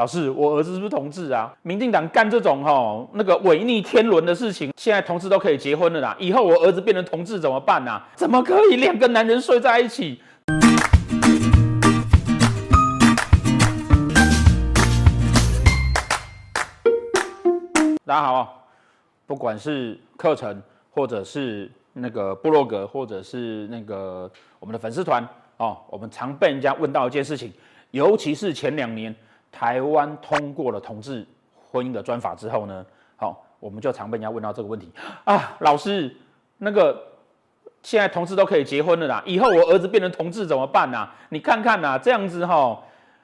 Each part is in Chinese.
老师，我儿子是不是同志啊？民进党干这种哈那个违逆天伦的事情，现在同志都可以结婚了啦，以后我儿子变成同志怎么办啊？怎么可以两个男人睡在一起？大家好，不管是课程，或者是那个部落格，或者是那个我们的粉丝团哦，我们常被人家问到一件事情，尤其是前两年。台湾通过了同志婚姻的专法之后呢，好，我们就常被人家问到这个问题啊，老师，那个现在同志都可以结婚了啦，以后我儿子变成同志怎么办啊？你看看呐，这样子哈，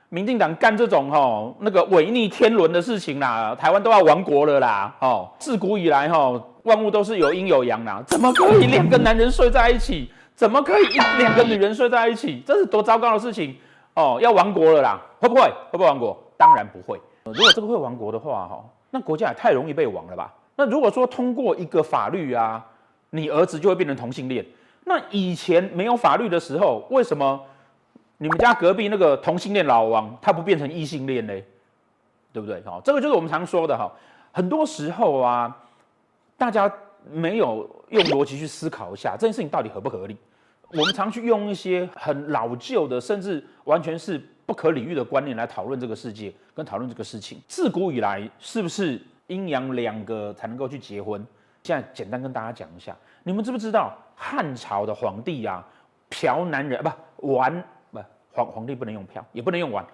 民进党干这种哈那个违逆天伦的事情啦，台湾都要亡国了啦，哦，自古以来哈，万物都是有阴有阳啦，怎么可以两个男人睡在一起？怎么可以一两个女人睡在一起？这是多糟糕的事情！哦，要亡国了啦，会不会？会不会亡国？当然不会。如果这个会亡国的话，哈，那国家也太容易被亡了吧？那如果说通过一个法律啊，你儿子就会变成同性恋，那以前没有法律的时候，为什么你们家隔壁那个同性恋老王他不变成异性恋呢？对不对？哈，这个就是我们常说的哈，很多时候啊，大家没有用逻辑去思考一下这件事情到底合不合理。我们常去用一些很老旧的，甚至完全是不可理喻的观念来讨论这个世界，跟讨论这个事情。自古以来，是不是阴阳两个才能够去结婚？现在简单跟大家讲一下，你们知不知道汉朝的皇帝啊，嫖男人不玩不皇皇帝不能用嫖，也不能用玩，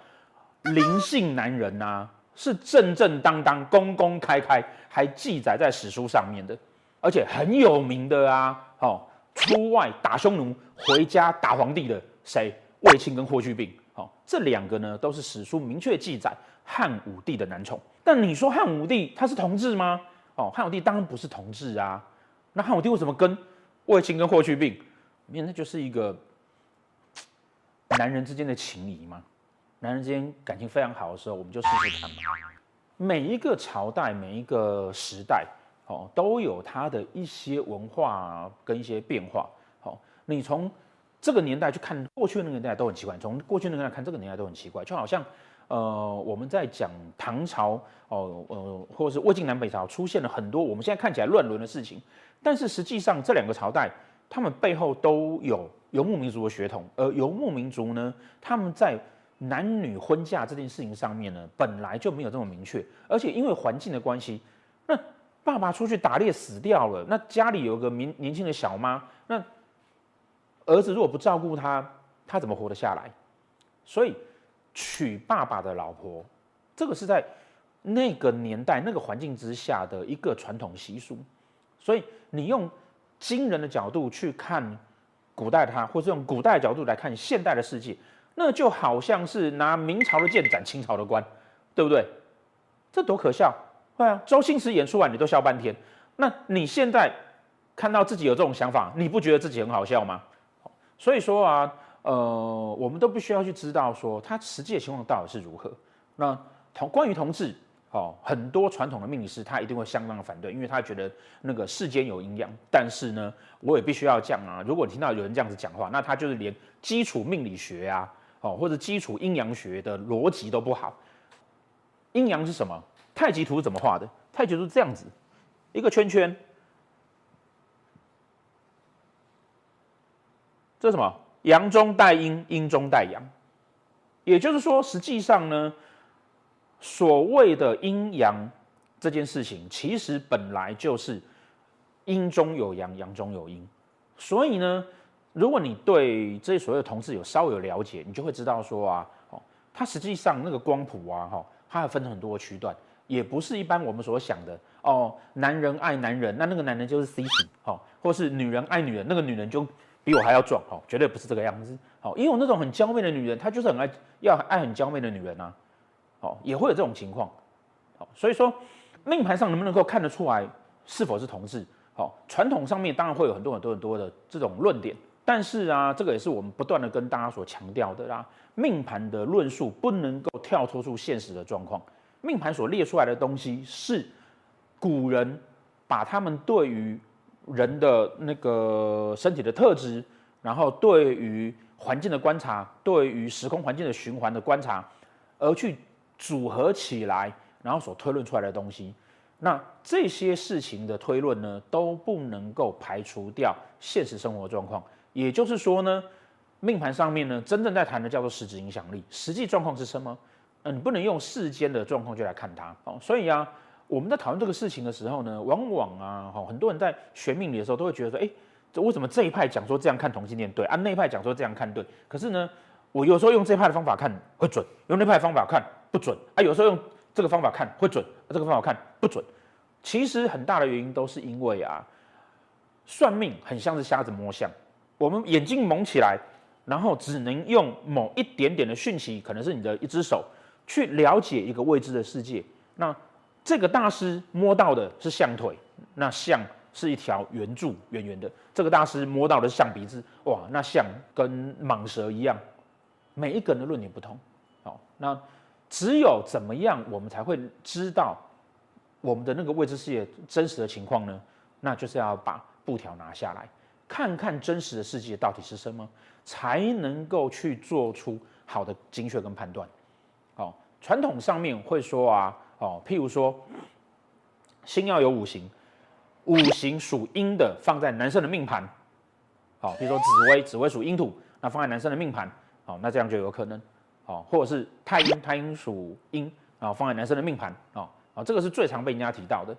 灵性男人呐、啊，是正正当当、公公开开，还记载在史书上面的，而且很有名的啊，哦。出外打匈奴，回家打皇帝的谁？卫青跟霍去病。好、哦，这两个呢都是史书明确记载汉武帝的男宠。但你说汉武帝他是同志吗？哦，汉武帝当然不是同志啊。那汉武帝为什么跟卫青跟霍去病？因为那就是一个 男人之间的情谊嘛。男人之间感情非常好的时候，我们就试试看嘛。每一个朝代，每一个时代。哦，都有它的一些文化跟一些变化。好，你从这个年代去看过去那个年代都很奇怪，从过去那个年代看这个年代都很奇怪，就好像呃我们在讲唐朝哦呃或者是魏晋南北朝出现了很多我们现在看起来乱伦的事情，但是实际上这两个朝代他们背后都有游牧民族的血统，而游牧民族呢他们在男女婚嫁这件事情上面呢本来就没有这么明确，而且因为环境的关系，爸爸出去打猎死掉了，那家里有个年年轻的小妈，那儿子如果不照顾他，他怎么活得下来？所以娶爸爸的老婆，这个是在那个年代、那个环境之下的一个传统习俗。所以你用今人的角度去看古代的他，或是用古代的角度来看现代的世界，那就好像是拿明朝的剑斩清朝的官，对不对？这多可笑！对啊，周星驰演出来你都笑半天，那你现在看到自己有这种想法，你不觉得自己很好笑吗？所以说啊，呃，我们都必须要去知道说他实际的情况到底是如何。那同关于同志，哦，很多传统的命理师他一定会相当的反对，因为他觉得那个世间有阴阳。但是呢，我也必须要讲啊，如果你听到有人这样子讲话，那他就是连基础命理学啊，哦，或者基础阴阳学的逻辑都不好。阴阳是什么？太极图怎么画的？太极图是这样子，一个圈圈，这是什么？阳中带阴，阴中带阳。也就是说，实际上呢，所谓的阴阳这件事情，其实本来就是阴中有阳，阳中有阴。所以呢，如果你对这所谓的同志有稍微有了解，你就会知道说啊，哦，它实际上那个光谱啊，哈，它还分很多个区段。也不是一般我们所想的哦，男人爱男人，那那个男人就是 C 型哦，或是女人爱女人，那个女人就比我还要壮哦，绝对不是这个样子哦，也有那种很娇媚的女人，她就是很爱要爱很娇媚的女人啊，哦，也会有这种情况，哦，所以说命盘上能不能够看得出来是否是同志？哦，传统上面当然会有很多很多很多的这种论点，但是啊，这个也是我们不断的跟大家所强调的啦，命盘的论述不能够跳脱出现实的状况。命盘所列出来的东西是古人把他们对于人的那个身体的特质，然后对于环境的观察，对于时空环境的循环的观察，而去组合起来，然后所推论出来的东西。那这些事情的推论呢，都不能够排除掉现实生活状况。也就是说呢，命盘上面呢，真正在谈的叫做实质影响力，实际状况是什么？嗯，你不能用世间的状况就来看它哦。所以啊，我们在讨论这个事情的时候呢，往往啊，哈很多人在学命理的时候都会觉得说，哎，这为什么这一派讲说这样看同性恋对，啊，那一派讲说这样看对？可是呢，我有时候用这一派的方法看会准，用那派的方法看不准啊，有时候用。这个方法看会准，这个方法看不准。其实很大的原因都是因为啊，算命很像是瞎子摸象。我们眼睛蒙起来，然后只能用某一点点的讯息，可能是你的一只手，去了解一个未知的世界。那这个大师摸到的是象腿，那象是一条圆柱，圆圆的。这个大师摸到的是象鼻子，哇，那象跟蟒蛇一样。每一个人的论点不同，好，那。只有怎么样，我们才会知道我们的那个未知世界真实的情况呢？那就是要把布条拿下来，看看真实的世界到底是什么，才能够去做出好的精确跟判断。哦，传统上面会说啊，哦，譬如说，星要有五行，五行属阴的放在男生的命盘，好，比如说紫微，紫微属阴土，那放在男生的命盘，好，那这样就有可能。哦，或者是太阴，太阴属阴啊，放在男生的命盘啊，啊，这个是最常被人家提到的。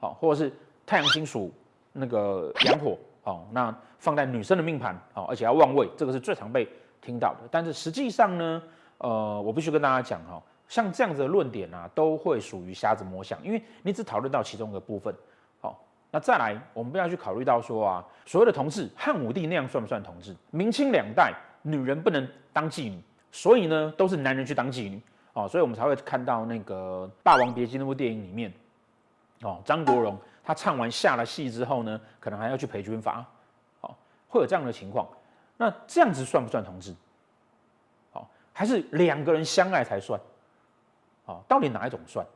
好，或者是太阳星属那个阳火，哦，那放在女生的命盘，哦，而且要旺位，这个是最常被听到的。但是实际上呢，呃，我必须跟大家讲哈，像这样子的论点啊，都会属于瞎子摸象，因为你只讨论到其中一个部分。好，那再来，我们不要去考虑到说啊，所谓的同志，汉武帝那样算不算同志？明清两代，女人不能当妓女。所以呢，都是男人去当妓女哦，所以我们才会看到那个《霸王别姬》那部电影里面，哦，张国荣他唱完下了戏之后呢，可能还要去陪军阀，哦，会有这样的情况。那这样子算不算同志？还是两个人相爱才算？好，到底哪一种算？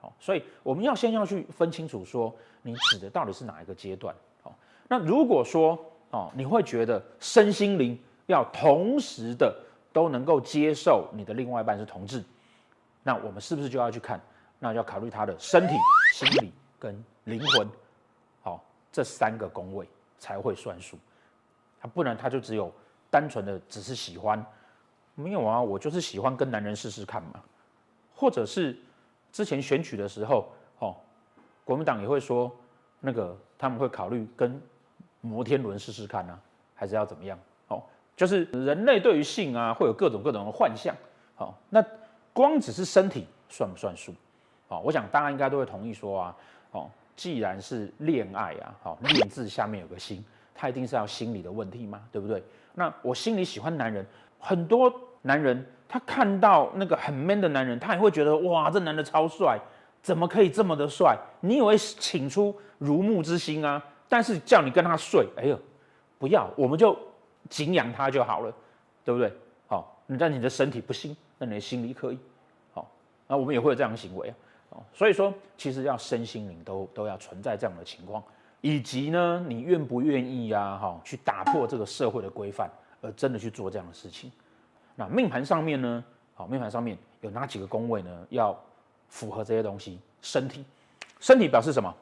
好，所以我们要先要去分清楚，说你指的到底是哪一个阶段？好，那如果说哦，你会觉得身心灵要同时的。都能够接受你的另外一半是同志，那我们是不是就要去看？那要考虑他的身体、心理跟灵魂，好，这三个宫位才会算数。他不然他就只有单纯的只是喜欢，没有啊，我就是喜欢跟男人试试看嘛。或者是之前选举的时候，哦，国民党也会说，那个他们会考虑跟摩天轮试试看呢，还是要怎么样？哦就是人类对于性啊，会有各种各种的幻象。好，那光只是身体算不算数？哦，我想大家应该都会同意说啊，哦，既然是恋爱啊，好，恋字下面有个心，他一定是要心理的问题嘛，对不对？那我心里喜欢男人，很多男人他看到那个很 man 的男人，他也会觉得哇，这男的超帅，怎么可以这么的帅？你以为请出如沐之心啊？但是叫你跟他睡，哎呦，不要，我们就。敬仰他就好了，对不对？好，你但你的身体不行，那你的心里可以。好，那我们也会有这样的行为啊。哦，所以说，其实要身心灵都都要存在这样的情况，以及呢，你愿不愿意呀？哈，去打破这个社会的规范，而真的去做这样的事情。那命盘上面呢？好，命盘上面有哪几个宫位呢？要符合这些东西。身体，身体表示什么？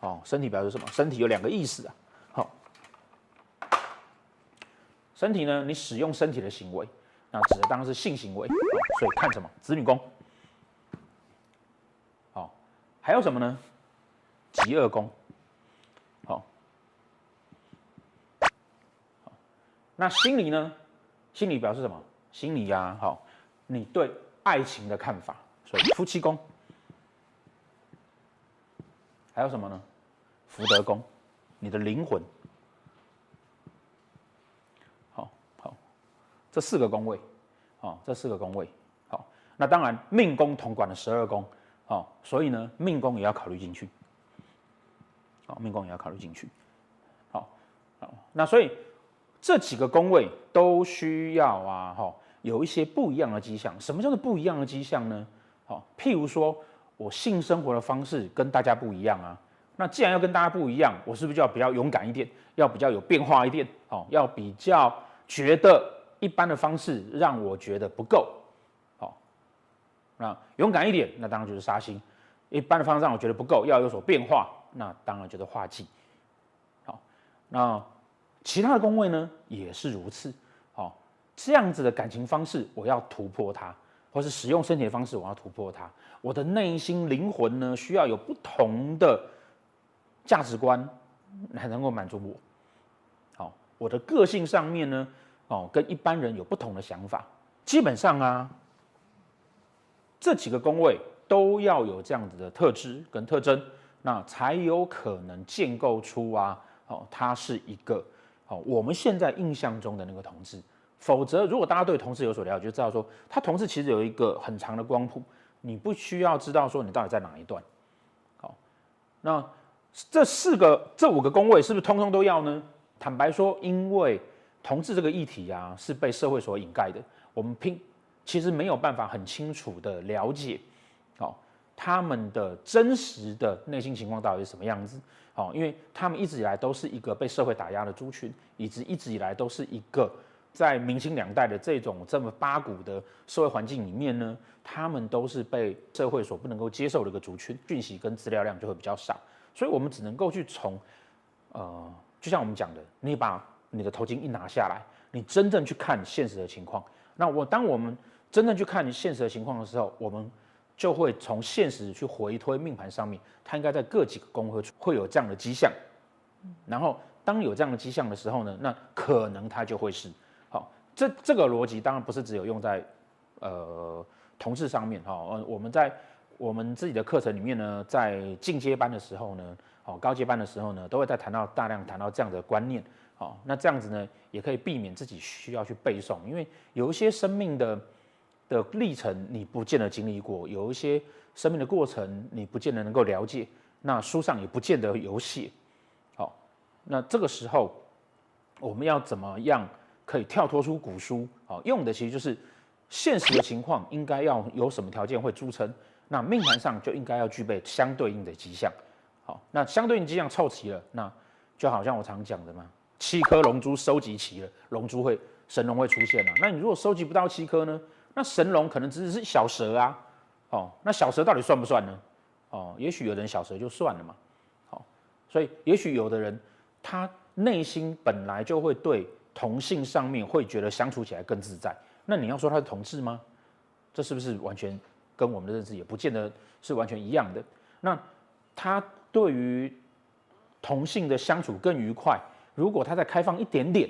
哦，身体表示什么？身体有两个意思啊。好身体呢？你使用身体的行为，那指的当然是性行为。所以看什么？子女宫。好，还有什么呢？疾厄宫。好，好，那心理呢？心理表示什么？心理呀，好，你对爱情的看法。所以夫妻宫。还有什么呢？福德宫，你的灵魂。好好这四个宫位，好，这四个宫位，好，那当然命宫同管了十二宫，好，所以呢，命宫也要考虑进去，好，命宫也要考虑进去，好，好，那所以这几个宫位都需要啊，哈，有一些不一样的迹象。什么叫做不一样的迹象呢？好，譬如说我性生活的方式跟大家不一样啊，那既然要跟大家不一样，我是不是就要比较勇敢一点，要比较有变化一点，好，要比较觉得。一般的方式让我觉得不够，好，那勇敢一点，那当然就是杀心。一般的方式让我觉得不够，要有所变化，那当然就是化忌。好，那其他的宫位呢也是如此。好，这样子的感情方式，我要突破它，或是使用身体的方式，我要突破它。我的内心灵魂呢，需要有不同的价值观，才能够满足我。好，我的个性上面呢，哦，跟一般人有不同的想法。基本上啊，这几个宫位都要有这样子的特质跟特征，那才有可能建构出啊，哦，它是一个哦，我们现在印象中的那个同志。否则，如果大家对同志有所了解，就知道说，他同志其实有一个很长的光谱，你不需要知道说你到底在哪一段。好，那这四个、这五个工位是不是通通都要呢？坦白说，因为同志这个议题啊，是被社会所掩盖的，我们拼其实没有办法很清楚的了解，好，他们的真实的内心情况到底是什么样子。哦，因为他们一直以来都是一个被社会打压的族群，以及一直以来都是一个。在明清两代的这种这么八股的社会环境里面呢，他们都是被社会所不能够接受的一个族群，讯息跟资料量就会比较少，所以我们只能够去从，呃，就像我们讲的，你把你的头巾一拿下来，你真正去看现实的情况。那我当我们真正去看现实的情况的时候，我们就会从现实去回推命盘上面，它应该在各几个宫位会有这样的迹象。然后当有这样的迹象的时候呢，那可能它就会是好。这这个逻辑当然不是只有用在，呃，同事上面哈，呃，我们在我们自己的课程里面呢，在进阶班的时候呢，哦，高阶班的时候呢，都会在谈到大量谈到这样的观念，好，那这样子呢，也可以避免自己需要去背诵，因为有一些生命的的历程你不见得经历过，有一些生命的过程你不见得能够了解，那书上也不见得有写，好，那这个时候我们要怎么样？可以跳脱出古书，好用的其实就是现实的情况，应该要有什么条件会著称，那命盘上就应该要具备相对应的迹象，好，那相对应迹象凑齐了，那就好像我常讲的嘛，七颗龙珠收集齐了，龙珠会神龙会出现了。那你如果收集不到七颗呢？那神龙可能只是小蛇啊，哦，那小蛇到底算不算呢？哦，也许有人小蛇就算了嘛，好，所以也许有的人他内心本来就会对。同性上面会觉得相处起来更自在，那你要说他是同志吗？这是不是完全跟我们的认知也不见得是完全一样的？那他对于同性的相处更愉快，如果他再开放一点点，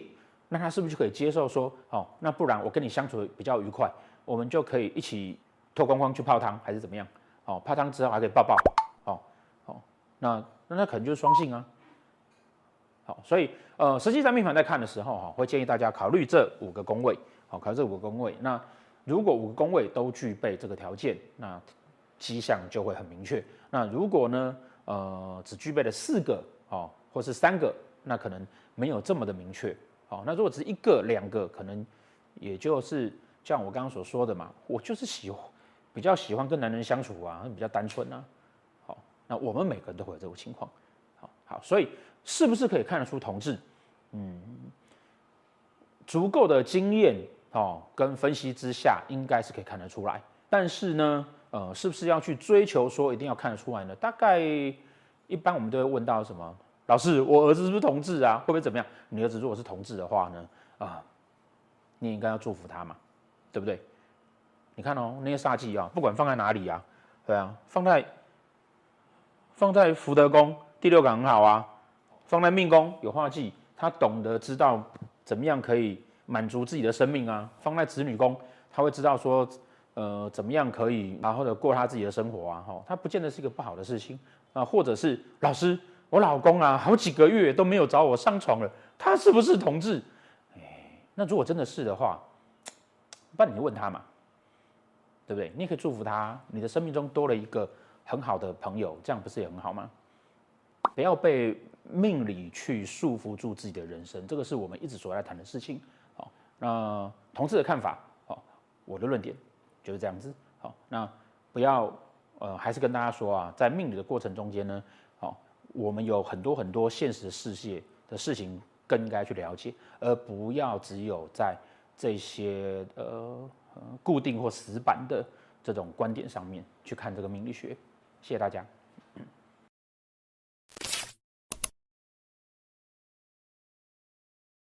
那他是不是就可以接受说，哦，那不然我跟你相处比较愉快，我们就可以一起脱光光去泡汤，还是怎么样？哦，泡汤之后还可以抱抱，哦，哦，那那那可能就是双性啊。好，所以呃，实际上命盘在看的时候哈，会建议大家考虑这五个宫位，好，考虑这五个宫位。那如果五个宫位都具备这个条件，那迹象就会很明确。那如果呢，呃，只具备了四个，哦，或是三个，那可能没有这么的明确。好，那如果只一个、两个，可能也就是像我刚刚所说的嘛，我就是喜欢比较喜欢跟男人相处啊，比较单纯啊。好，那我们每个人都会有这种情况。好，好，所以。是不是可以看得出同志？嗯，足够的经验哦，跟分析之下，应该是可以看得出来。但是呢，呃，是不是要去追求说一定要看得出来呢？大概一般我们都会问到什么？老师，我儿子是不是同志啊？会不会怎么样？你儿子如果是同志的话呢？啊，你应该要祝福他嘛，对不对？你看哦，那些煞气啊，不管放在哪里啊，对啊，放在放在福德宫第六感很好啊。放在命宫有化忌，他懂得知道怎么样可以满足自己的生命啊。放在子女宫，他会知道说，呃，怎么样可以然后的过他自己的生活啊。哈，他不见得是一个不好的事情啊。或者是老师，我老公啊，好几个月都没有找我上床了，他是不是同志？哎，那如果真的是的话，不然你就问他嘛，对不对？你也可以祝福他，你的生命中多了一个很好的朋友，这样不是也很好吗？不要被。命理去束缚住自己的人生，这个是我们一直所在谈的事情。好，那同志的看法，好，我的论点就是这样子。好，那不要呃，还是跟大家说啊，在命理的过程中间呢，好，我们有很多很多现实世界的事情更应该去了解，而不要只有在这些呃固定或死板的这种观点上面去看这个命理学。谢谢大家。